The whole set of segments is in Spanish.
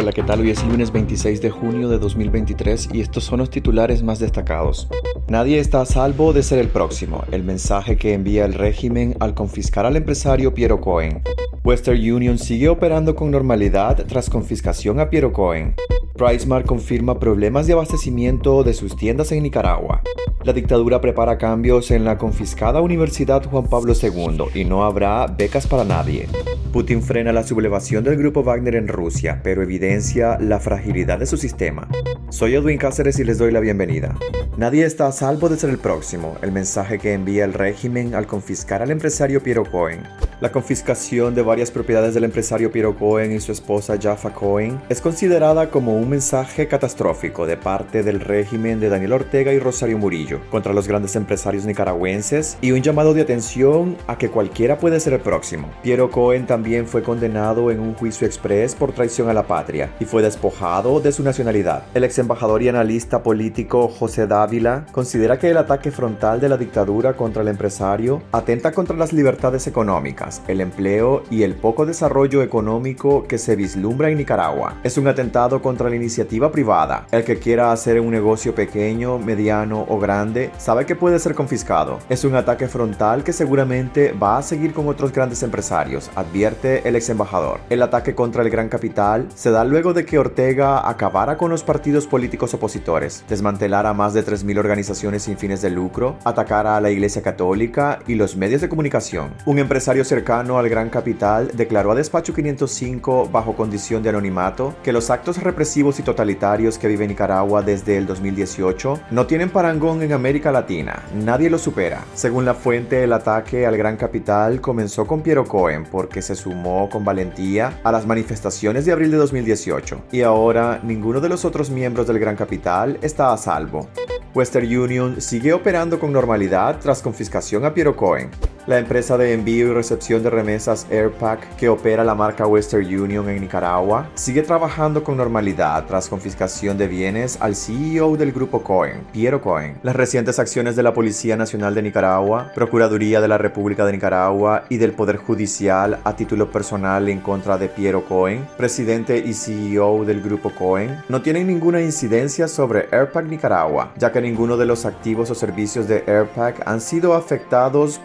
Hola, ¿qué tal? Hoy es lunes 26 de junio de 2023 y estos son los titulares más destacados. Nadie está a salvo de ser el próximo, el mensaje que envía el régimen al confiscar al empresario Piero Cohen. Western Union sigue operando con normalidad tras confiscación a Piero Cohen. PriceMart confirma problemas de abastecimiento de sus tiendas en Nicaragua. La dictadura prepara cambios en la confiscada Universidad Juan Pablo II y no habrá becas para nadie. Putin frena la sublevación del grupo Wagner en Rusia, pero evidencia la fragilidad de su sistema. Soy Edwin Cáceres y les doy la bienvenida. Nadie está a salvo de ser el próximo, el mensaje que envía el régimen al confiscar al empresario Piero Cohen. La confiscación de varias propiedades del empresario Piero Cohen y su esposa Jaffa Cohen es considerada como un mensaje catastrófico de parte del régimen de Daniel Ortega y Rosario Murillo contra los grandes empresarios nicaragüenses y un llamado de atención a que cualquiera puede ser el próximo. Piero Cohen también fue condenado en un juicio express por traición a la patria y fue despojado de su nacionalidad. El ex embajador y analista político José Dávila considera que el ataque frontal de la dictadura contra el empresario atenta contra las libertades económicas el empleo y el poco desarrollo económico que se vislumbra en Nicaragua. Es un atentado contra la iniciativa privada. El que quiera hacer un negocio pequeño, mediano o grande sabe que puede ser confiscado. Es un ataque frontal que seguramente va a seguir con otros grandes empresarios, advierte el ex embajador. El ataque contra el gran capital se da luego de que Ortega acabara con los partidos políticos opositores, desmantelara más de 3.000 organizaciones sin fines de lucro, atacara a la Iglesia Católica y los medios de comunicación. Un empresario cercano al Gran Capital declaró a Despacho 505 bajo condición de anonimato que los actos represivos y totalitarios que vive Nicaragua desde el 2018 no tienen parangón en América Latina, nadie lo supera. Según la fuente, el ataque al Gran Capital comenzó con Piero Cohen porque se sumó con valentía a las manifestaciones de abril de 2018 y ahora ninguno de los otros miembros del Gran Capital está a salvo. Western Union sigue operando con normalidad tras confiscación a Piero Cohen. La empresa de envío y recepción de remesas Airpack que opera la marca Western Union en Nicaragua sigue trabajando con normalidad tras confiscación de bienes al CEO del grupo Cohen, Piero Cohen. Las recientes acciones de la Policía Nacional de Nicaragua, Procuraduría de la República de Nicaragua y del Poder Judicial a título personal en contra de Piero Cohen, presidente y CEO del grupo Cohen, no tienen ninguna incidencia sobre Airpack Nicaragua, ya que ninguno de los activos o servicios de Airpack han sido afectados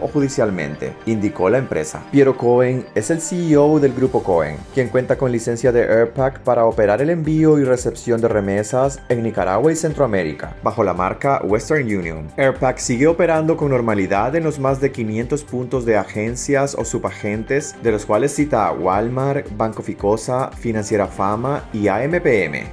o judicialmente, indicó la empresa. Piero Cohen es el CEO del grupo Cohen, quien cuenta con licencia de Airpack para operar el envío y recepción de remesas en Nicaragua y Centroamérica, bajo la marca Western Union. Airpack sigue operando con normalidad en los más de 500 puntos de agencias o subagentes, de los cuales cita Walmart, Banco Ficosa, Financiera Fama y AMPM.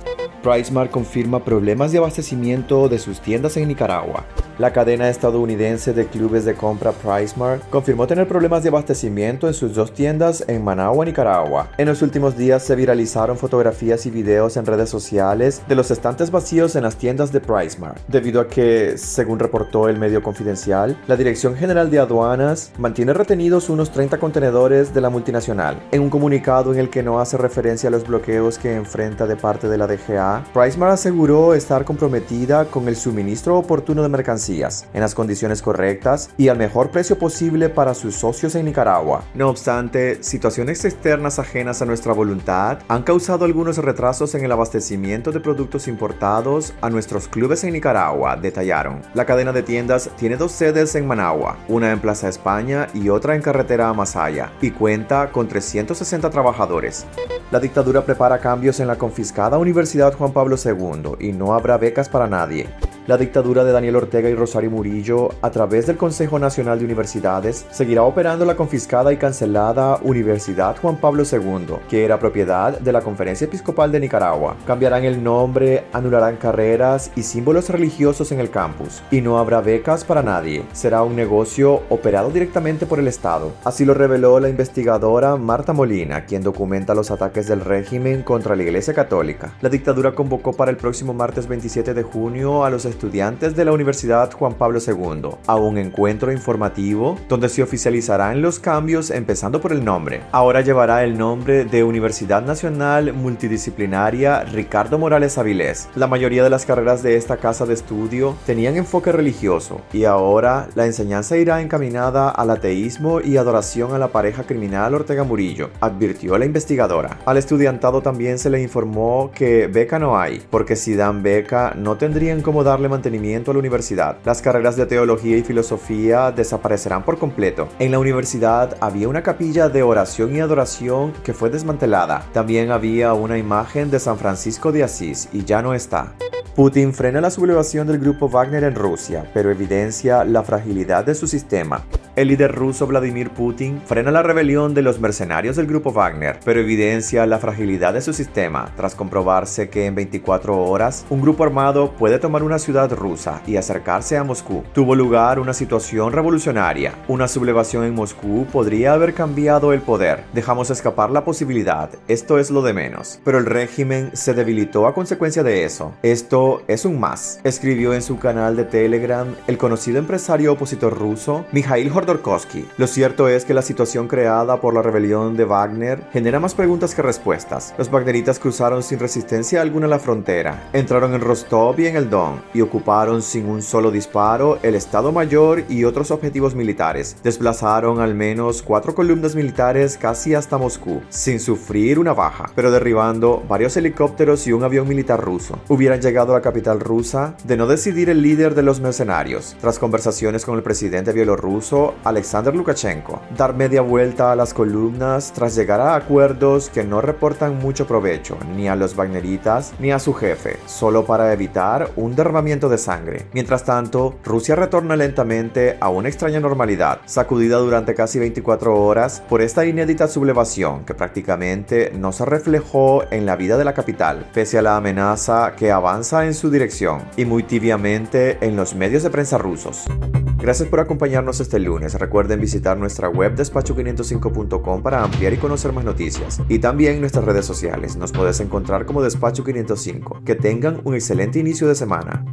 PriceMart confirma problemas de abastecimiento de sus tiendas en Nicaragua. La cadena estadounidense de clubes de compra PriceMart confirmó tener problemas de abastecimiento en sus dos tiendas en Managua, Nicaragua. En los últimos días se viralizaron fotografías y videos en redes sociales de los estantes vacíos en las tiendas de PriceMart, debido a que, según reportó el medio confidencial, la Dirección General de Aduanas mantiene retenidos unos 30 contenedores de la multinacional. En un comunicado en el que no hace referencia a los bloqueos que enfrenta de parte de la DGA, PriceMart aseguró estar comprometida con el suministro oportuno de mercancías en las condiciones correctas y al mejor precio posible para sus socios en Nicaragua. No obstante, situaciones externas ajenas a nuestra voluntad han causado algunos retrasos en el abastecimiento de productos importados a nuestros clubes en Nicaragua, detallaron. La cadena de tiendas tiene dos sedes en Managua, una en Plaza España y otra en Carretera Masaya, y cuenta con 360 trabajadores. La dictadura prepara cambios en la confiscada Universidad Juan Pablo II y no habrá becas para nadie. La dictadura de Daniel Ortega y Rosario Murillo, a través del Consejo Nacional de Universidades, seguirá operando la confiscada y cancelada Universidad Juan Pablo II, que era propiedad de la Conferencia Episcopal de Nicaragua. Cambiarán el nombre, anularán carreras y símbolos religiosos en el campus, y no habrá becas para nadie. Será un negocio operado directamente por el Estado. Así lo reveló la investigadora Marta Molina, quien documenta los ataques del régimen contra la Iglesia Católica. La dictadura convocó para el próximo martes 27 de junio a los estudiantes de la Universidad Juan Pablo II a un encuentro informativo donde se oficializarán los cambios empezando por el nombre. Ahora llevará el nombre de Universidad Nacional Multidisciplinaria Ricardo Morales Avilés. La mayoría de las carreras de esta casa de estudio tenían enfoque religioso y ahora la enseñanza irá encaminada al ateísmo y adoración a la pareja criminal Ortega Murillo, advirtió la investigadora. Al estudiantado también se le informó que beca no hay, porque si dan beca no tendrían cómo darle mantenimiento a la universidad. Las carreras de teología y filosofía desaparecerán por completo. En la universidad había una capilla de oración y adoración que fue desmantelada. También había una imagen de San Francisco de Asís y ya no está. Putin frena la sublevación del grupo Wagner en Rusia, pero evidencia la fragilidad de su sistema. El líder ruso Vladimir Putin frena la rebelión de los mercenarios del grupo Wagner, pero evidencia la fragilidad de su sistema tras comprobarse que en 24 horas un grupo armado puede tomar una ciudad rusa y acercarse a Moscú. Tuvo lugar una situación revolucionaria. Una sublevación en Moscú podría haber cambiado el poder. Dejamos escapar la posibilidad, esto es lo de menos. Pero el régimen se debilitó a consecuencia de eso. Esto es un más, escribió en su canal de Telegram el conocido empresario opositor ruso Mikhail Hordor lo cierto es que la situación creada por la rebelión de Wagner genera más preguntas que respuestas. Los wagneritas cruzaron sin resistencia alguna la frontera, entraron en Rostov y en el Don y ocuparon sin un solo disparo el Estado Mayor y otros objetivos militares. Desplazaron al menos cuatro columnas militares casi hasta Moscú, sin sufrir una baja, pero derribando varios helicópteros y un avión militar ruso. Hubieran llegado a la capital rusa de no decidir el líder de los mercenarios. Tras conversaciones con el presidente bielorruso, Alexander Lukashenko, dar media vuelta a las columnas tras llegar a acuerdos que no reportan mucho provecho ni a los wagneritas ni a su jefe, solo para evitar un derramamiento de sangre. Mientras tanto, Rusia retorna lentamente a una extraña normalidad, sacudida durante casi 24 horas por esta inédita sublevación que prácticamente no se reflejó en la vida de la capital, pese a la amenaza que avanza en su dirección y muy tibiamente en los medios de prensa rusos. Gracias por acompañarnos este lunes. Recuerden visitar nuestra web despacho505.com para ampliar y conocer más noticias. Y también nuestras redes sociales. Nos puedes encontrar como Despacho 505. Que tengan un excelente inicio de semana.